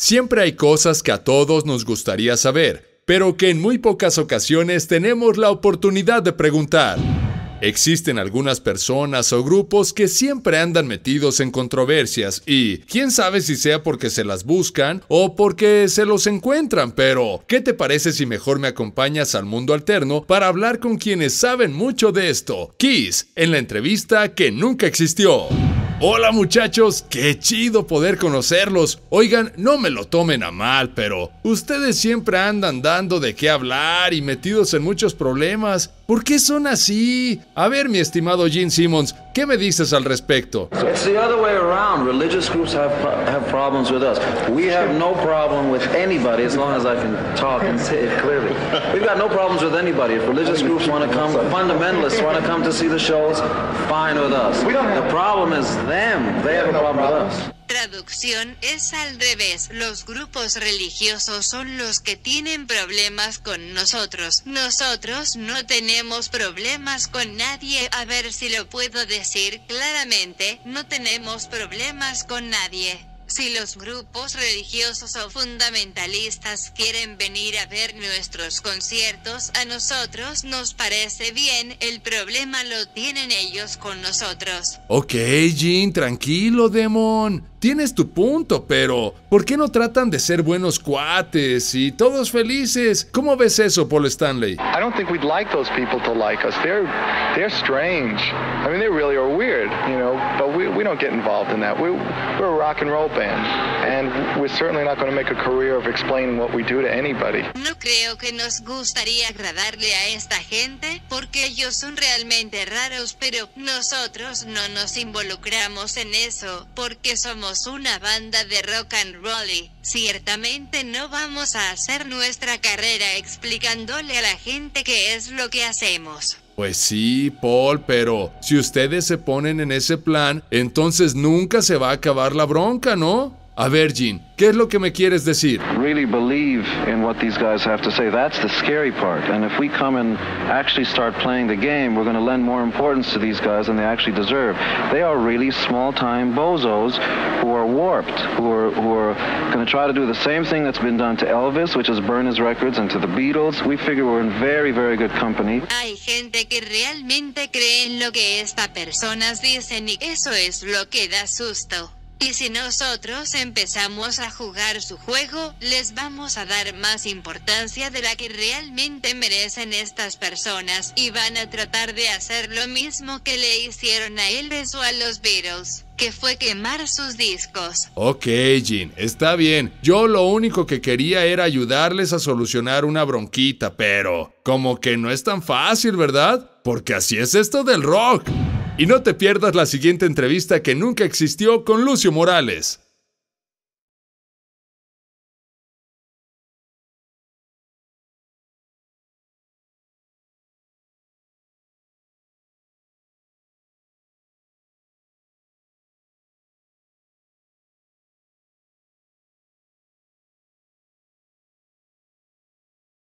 Siempre hay cosas que a todos nos gustaría saber, pero que en muy pocas ocasiones tenemos la oportunidad de preguntar. Existen algunas personas o grupos que siempre andan metidos en controversias y quién sabe si sea porque se las buscan o porque se los encuentran, pero ¿qué te parece si mejor me acompañas al mundo alterno para hablar con quienes saben mucho de esto? Kiss, en la entrevista que nunca existió. Hola muchachos, qué chido poder conocerlos. Oigan, no me lo tomen a mal, pero ustedes siempre andan dando de qué hablar y metidos en muchos problemas. ¿Por qué son así? A ver, mi estimado Gene Simmons, ¿qué me dices al respecto? It's the other way around. Religious groups have, have problems with us. We have no problem with anybody as long as I can talk and say it clearly. We've got no problems with anybody. If religious groups want to come, fundamentalists want to come to see the shows, fine with us. The problem is them. They have a problem with us. Traducción es al revés. Los grupos religiosos son los que tienen problemas con nosotros. Nosotros no tenemos problemas con nadie. A ver si lo puedo decir claramente. No tenemos problemas con nadie. Si los grupos religiosos o fundamentalistas quieren venir a ver nuestros conciertos, a nosotros nos parece bien, el problema lo tienen ellos con nosotros. Ok, Jean, tranquilo, Demon. Tienes tu punto, pero ¿por qué no tratan de ser buenos cuates y todos felices? ¿Cómo ves eso, Paul Stanley? I don't think we'd like those people to like us. They're they're strange. I mean, they really are weird, you know. Don't get involved in that. We, we're a rock and roll band, and we're certainly not going to make a career of explaining what we do to anybody. No creo que nos gustaría agradarle a esta gente, porque ellos son realmente raros, pero nosotros no nos involucramos en eso, porque somos una banda de rock and roll y, ciertamente no vamos a hacer nuestra carrera explicándole a la gente qué es lo que hacemos. Pues sí, Paul, pero si ustedes se ponen en ese plan, entonces nunca se va a acabar la bronca, ¿no? A ver, Jean, ¿qué es lo que me quieres decir? Really believe in what these guys have to say. That's the scary part. And if we come and actually start playing the game, we're going to lend more importance to these guys than they actually deserve. They are really small-time bozos who are warped, who are who are going to try to do the same thing that's been done to Elvis, which is burn his records, and to the Beatles. We figure we're in very, very good company. Hay gente que realmente cree en lo que estas personas dicen y eso es lo que da susto. Y si nosotros empezamos a jugar su juego, les vamos a dar más importancia de la que realmente merecen estas personas y van a tratar de hacer lo mismo que le hicieron a Elvis o a los Beatles, que fue quemar sus discos. Ok, Jean, está bien. Yo lo único que quería era ayudarles a solucionar una bronquita, pero como que no es tan fácil, ¿verdad? Porque así es esto del rock. Y no te pierdas la siguiente entrevista que nunca existió con Lucio Morales.